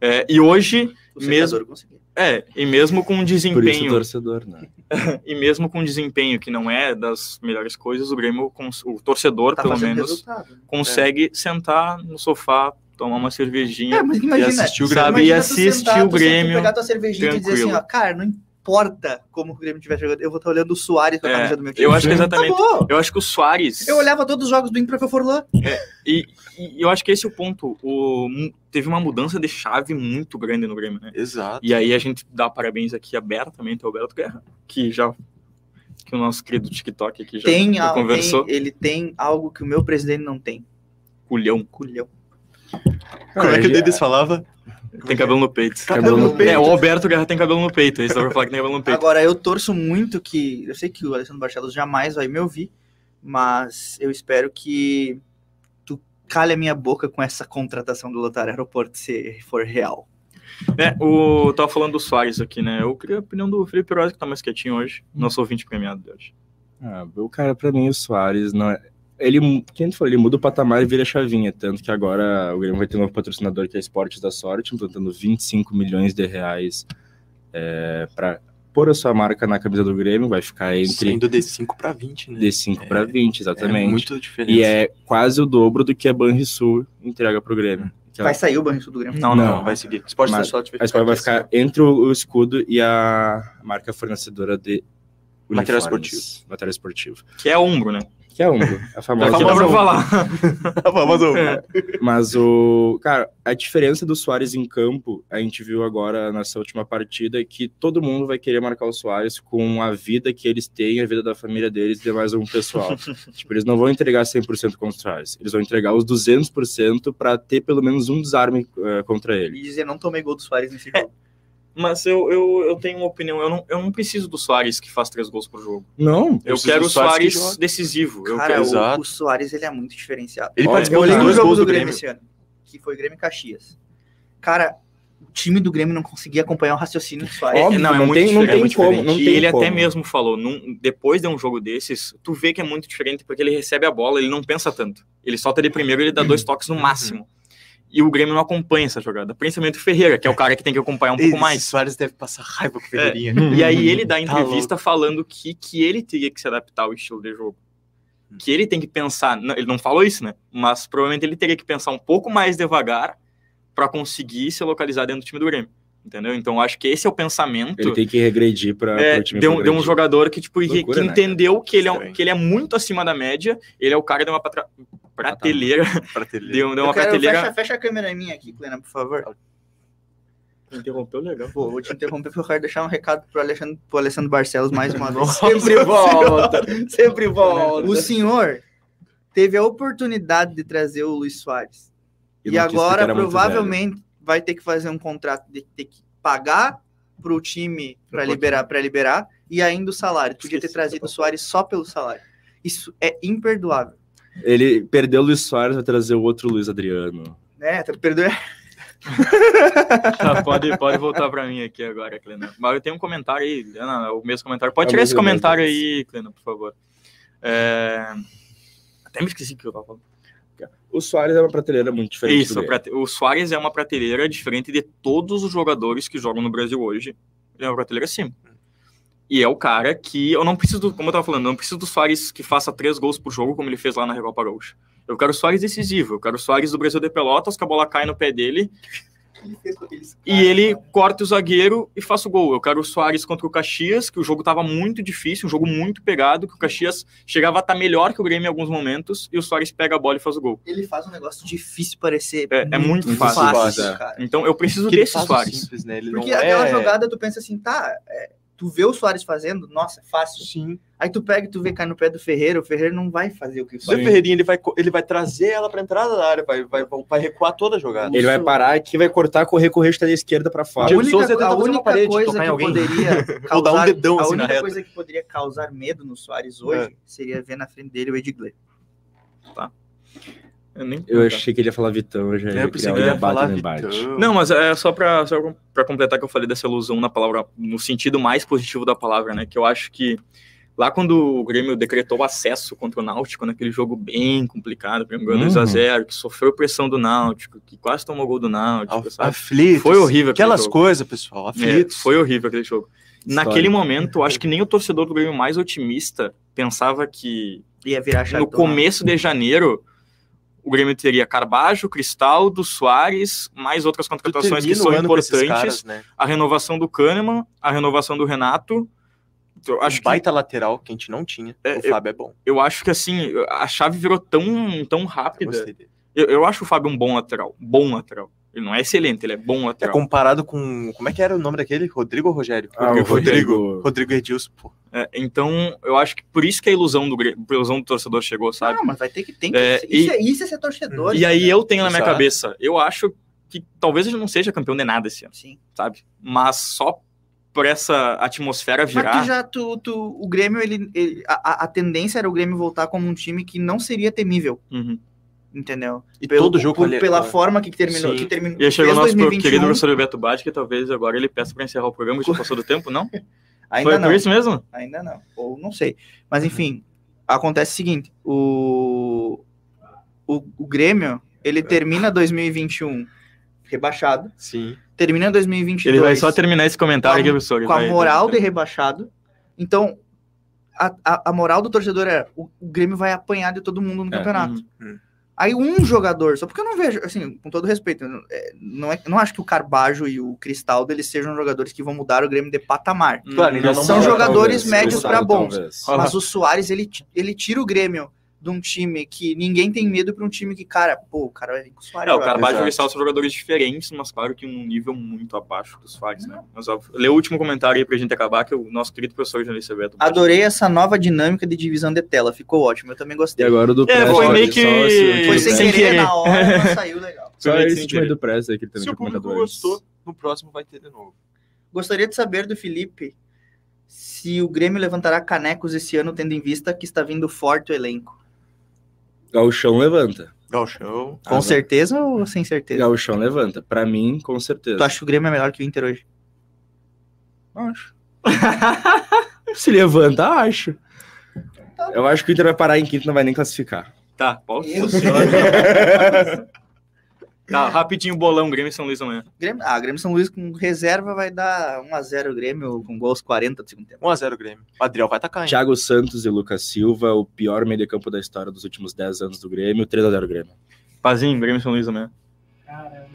É, e hoje, O Mesmo- conseguiu. é, e mesmo com um Por isso o desempenho torcedor, né? (laughs) e mesmo com um desempenho que não é das melhores coisas, o Grêmio, o torcedor, Tá pelo menos, resultado. consegue sentar no sofá, tomar uma cervejinha. É, mas imagina, assistir o Grêmio. imagina E assistir o Grêmio pegar tua cervejinha e dizer assim, tranquilo. ó, cara, não importa como o Grêmio estiver jogando, eu vou estar olhando o Soares com a É, camisa do meu time. eu acho que exatamente. Acabou. Eu acho que o Soares. Eu olhava todos os jogos do Inter pra Forlan. E, e eu acho que esse é o ponto. O, teve uma mudança de chave muito grande no Grêmio, né? exato. E aí a gente dá parabéns aqui abertamente ao Alberto Guerra, que já. Que o nosso querido TikTok aqui já, Tem, já conversou. tem- ele tem algo que o meu presidente não tem. Culhão. Culhão. Como é que o Cara, Denis falava? Tem cabelo no peito. Cabelo no É, o Alberto Guerra tem cabelo no peito. Aí você vai falar que tem cabelo no peito. Agora, eu torço muito que. Eu sei que o Alessandro Barcelos jamais vai me ouvir, mas eu espero que tu calhe a minha boca com essa contratação do Lotar Aeroporto se for real. É, o, eu tava falando do Soares aqui, né? Eu queria a opinião do Felipe Rosa, que tá mais quietinho hoje. Nosso ouvinte premiado de hoje. Ah, o cara, pra mim, o Soares, não é... ele, quem falou, ele muda o patamar e vira a chavinha, tanto que agora o Grêmio vai ter um novo patrocinador que é Esportes da Sorte, implantando 25 milhões de reais é, para pôr a sua marca na camisa do Grêmio, vai ficar entre Saindo de 5 para 20, né? de 5 para 20, É exatamente. muito diferente. e é quase o dobro do que a Banrisul entrega pro Grêmio. Que Vai ela- sair o Banrisul do Grêmio? Não, Não, não. vai seguir. Esporte da Mas- sorte A Sport vai ficar assim, entre o, o escudo e a marca fornecedora de Material esportivo. Material esportivo. Que é ombro, né? Que é a Umbro, a É famosa. famoso pra falar. ó. Vamos ouvir. É. Mas o. Cara, a diferença do Soares em campo, a gente viu agora nessa última partida, é que todo mundo vai querer marcar o Soares com a vida que eles têm, a vida da família deles e de mais um pessoal. (laughs) tipo, eles não vão entregar 100% contra o Soares. Eles vão entregar os 200% para ter pelo menos um desarme eh, contra ele. E dizer, não tomei gol do Soares nesse jogo. Mas eu, eu, eu tenho uma opinião. Eu não, eu não preciso do Soares que faz três gols por jogo. Não, Eu quero o Soares decisivo. Eu Cara, quero... o, Exato. o Soares, ele é muito diferenciado. Ele Olha, participou Eu dos dois gols do do Grêmio Grêmio. esse ano, que foi Grêmio e Caxias. Cara, o time do Grêmio não conseguia acompanhar o raciocínio do Soares. Óbvio, não, é não muito tem- não diferente. tem como, não e tem ele até como. mesmo falou, num- depois de um jogo desses, tu vê que é muito diferente porque ele recebe a bola, ele não pensa tanto. Ele solta de primeiro, ele dá dois toques no máximo. E o Grêmio não acompanha essa jogada. Principalmente o Ferreira, que é o cara que tem que acompanhar um pouco Esse mais. Soares deve passar raiva com o Ferreirinha. (laughs) E aí ele dá Tá entrevista falando que, que ele teria que se adaptar ao estilo de jogo. Que ele tem que pensar, não, ele não falou isso, né? Mas provavelmente ele teria que pensar um pouco mais devagar para conseguir se localizar dentro do time do Grêmio. Entendeu? Então eu acho que esse é o pensamento ele tem que regredir para é, o time de, um, um jogador que, tipo, que- Loucura, que né, entendeu que, ele é, que ele é muito acima da média, ele é o cara de uma patra- prateleira, Prateleira. de, um- de Eu uma quero- prateleira. fecha, fecha a câmera minha aqui, Clena, por favor. Interrompeu legal. Pô, vou te interromper porque eu quero deixar um recado pro Alexandre, pro Alessandro Barcelos mais uma vez. Sempre volta, sempre volta. O senhor teve a oportunidade de trazer o Luiz Soares. E, porque agora provavelmente vai ter que fazer um contrato de ter que pagar pro time para liberar, para liberar e ainda o salário. Podia ter Esqueci. trazido o Soares só pelo salário. Isso é imperdoável. Ele perdeu o Luiz Soares, vai trazer o outro Luiz Adriano. Né? Tá perdoando. (laughs) Tá, pode, (laughs) pode voltar pra mim aqui agora, Clena. Mas eu tenho um comentário aí, Ana, o mesmo comentário. Pode É o tirar esse mesmo, comentário mesmo. aí, Clena, por favor. É, Até me esqueci o que eu tava falando. O Soares é uma prateleira muito diferente. Isso, o Soares é uma prateleira diferente de todos os jogadores que jogam no Brasil hoje. Ele é uma prateleira acima. E é o cara que eu não preciso, como eu tava falando, eu não preciso do Soares que faça três gols por jogo, como ele fez lá na Recopa Gaúcha. Eu quero o Soares decisivo, eu quero o Soares do Brasil de Pelotas, que a bola cai no pé dele e ele corta o zagueiro e faça o gol. Eu quero o Soares contra o Caxias, que o jogo tava muito difícil, um jogo muito pegado, que o Caxias chegava a estar melhor que o Grêmio em alguns momentos, e o Soares pega a bola e faz o gol. Ele faz um negócio difícil parecer É- é muito fácil, fácil. cara. Então eu preciso desse faz Soares. simples, né? Porque aquela é... jogada tu pensa assim, tá, é, tu vê o Soares fazendo, nossa, é fácil. Sim. Aí tu pega e tu vê cai no pé do Ferreira, o Ferreira não vai fazer o que o O Soares Ferreirinha, ele vai, ele vai trazer ela pra entrada da área, vai, vai, vai recuar toda a jogada. Ele vai parar aqui, vai cortar, correr, correr, está da esquerda pra A fora. Diego única, Souza a única parede, coisa que alguém. poderia (laughs) Ou dar um causar, dedão a assim na única reta. coisa que poderia causar medo no Soares hoje seria ver na frente dele o Edgley. Eu, nem- Eu achei que ele ia falar Vitão, eu já Eu ia pensei criar que um ele ia falar no embate. Vitão. Não, mas é só pra, só pra completar que eu falei dessa ilusão na palavra, no sentido mais positivo da palavra, né? Que eu acho que lá quando o Grêmio decretou o acesso contra o Náutico, naquele jogo bem complicado, o Grêmio ganhou Uhum. 2x0, que sofreu pressão do Náutico, que quase tomou gol do Náutico, Af- sabe? Aflitos. Foi horrível aquele Aquelas coisas, pessoal. É, Aflitos. foi horrível aquele jogo. Naquele Histórico. momento, acho que nem o torcedor do Grêmio mais otimista pensava que Ia virar no começo de janeiro o Grêmio teria Carbajo, Cristaldo, Soares, mais outras contratações que são importantes. caras, né? A renovação do Kahneman, a renovação do Renato. Eu Um acho, que, baita lateral que a gente não tinha. É, o Fábio é bom. eu acho que assim, a chave virou tão, tão Eu rápida. dele. Eu, eu acho o Fábio um bom lateral. Bom lateral. Ele não é excelente, ele é bom É lateral. comparado com. Como é que era o nome daquele? Rodrigo ou Rogério? Ah, o Rodrigo. Rodrigo Edilson, pô. É, então, eu acho que por isso que a ilusão do, Grêmio- a ilusão do torcedor chegou, sabe? Não, mas vai ter que tem que É, isso, e- é, isso é ser torcedor. E aí entendeu? eu tenho na minha Exato. cabeça, eu acho que talvez ele não seja campeão de nada esse ano, Sim. sabe? Mas só por essa atmosfera Mas virar. tu já, tu, tu, o Grêmio, ele, ele- a, a- a tendência era o Grêmio voltar como um time que não seria temível, Uhum. Entendeu? E Pelo- todo jogo por- ali- pela ah, forma que terminou. sim. Que terminou E aí chegou o nosso 2021, querido professor Beto Bade, que talvez agora ele peça para encerrar o programa, já (laughs) passou do tempo, não? Ainda Foi não. por isso mesmo? Ainda não. Ou não sei. Mas enfim, acontece o seguinte: o, o, o Grêmio ele termina 2021 rebaixado, Sim. termina 2022 Ele vai só terminar esse comentário Com a- aqui, professor. ele com a vai- moral de rebaixado. Então, a, a, a moral do torcedor é o, o Grêmio vai apanhar de todo mundo no É, campeonato. uhum. Aí um jogador, só porque eu não vejo, assim, com todo respeito, não- é, não, é, não acho que o Carbajo e o Cristaldo eles sejam jogadores que vão mudar o Grêmio de patamar. Hum, Claro, não São jogadores talvez, médios pra bons. talvez. Mas o Soares, ele, ele tira o Grêmio de um time que ninguém tem medo para um time que, cara, pô, o cara vai vir com o Soares. É, o. Carvalho e o são jogadores diferentes, mas claro que um nível muito abaixo dos Soares, né? Mas ó, lê o último comentário aí pra gente acabar, que o nosso querido professor Beto. Bade. Adorei essa nova dinâmica de divisão de tela, ficou ótimo, eu também E gostei. agora o do É, Presta, foi meio que- Foi sem, sem querer, na hora, (laughs) mas saiu legal. Só esse time do Presta que ele também Se o público gostou, no próximo vai ter de novo. Gostaria de saber do Felipe se o Grêmio levantará canecos esse ano, tendo em vista que está vindo forte o elenco. Gauchão levanta. Galchão. Com Ah, certeza ou sem certeza? Gauchão levanta. Pra mim, com certeza. Tu acha que o Grêmio é melhor que o Inter hoje? Acho. (laughs) Se levanta, acho. Eu acho que o Inter vai parar em quinto e não vai nem classificar. Tá, pode Eu (laughs) (laughs) Tá, rapidinho bolão, Grêmio e São Luís amanhã. Grêmio, ah, Grêmio São Luís com reserva vai dar 1x0 o Grêmio com gols 40 do segundo tempo. 1x0 Grêmio. O Adriel vai atacar, hein? Thiago Santos e Lucas Silva, o pior meio de campo da história dos últimos 10 anos do Grêmio, 3x0 Grêmio. Pazinho, Grêmio e São Luís amanhã. Cara,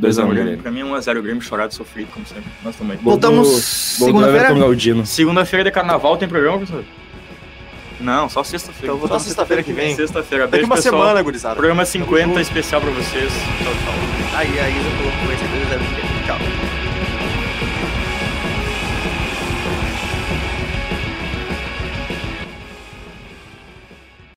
2x1 Grêmio. Grêmio. Pra mim é 1x0 Grêmio, chorado, sofrido, como sempre. Nós também. Voltamos segunda-feira? Segunda-feira de carnaval tem programa, professor? Não, só sexta-feira. Então, vou Só sexta-feira que vem. Sexta-feira. Daqui Beijo, uma pessoal. semana, gurizada. Programa Tamo 50 junto. especial pra vocês. Tchau, tchau. Aí a Isa colocou esse é brincadeira.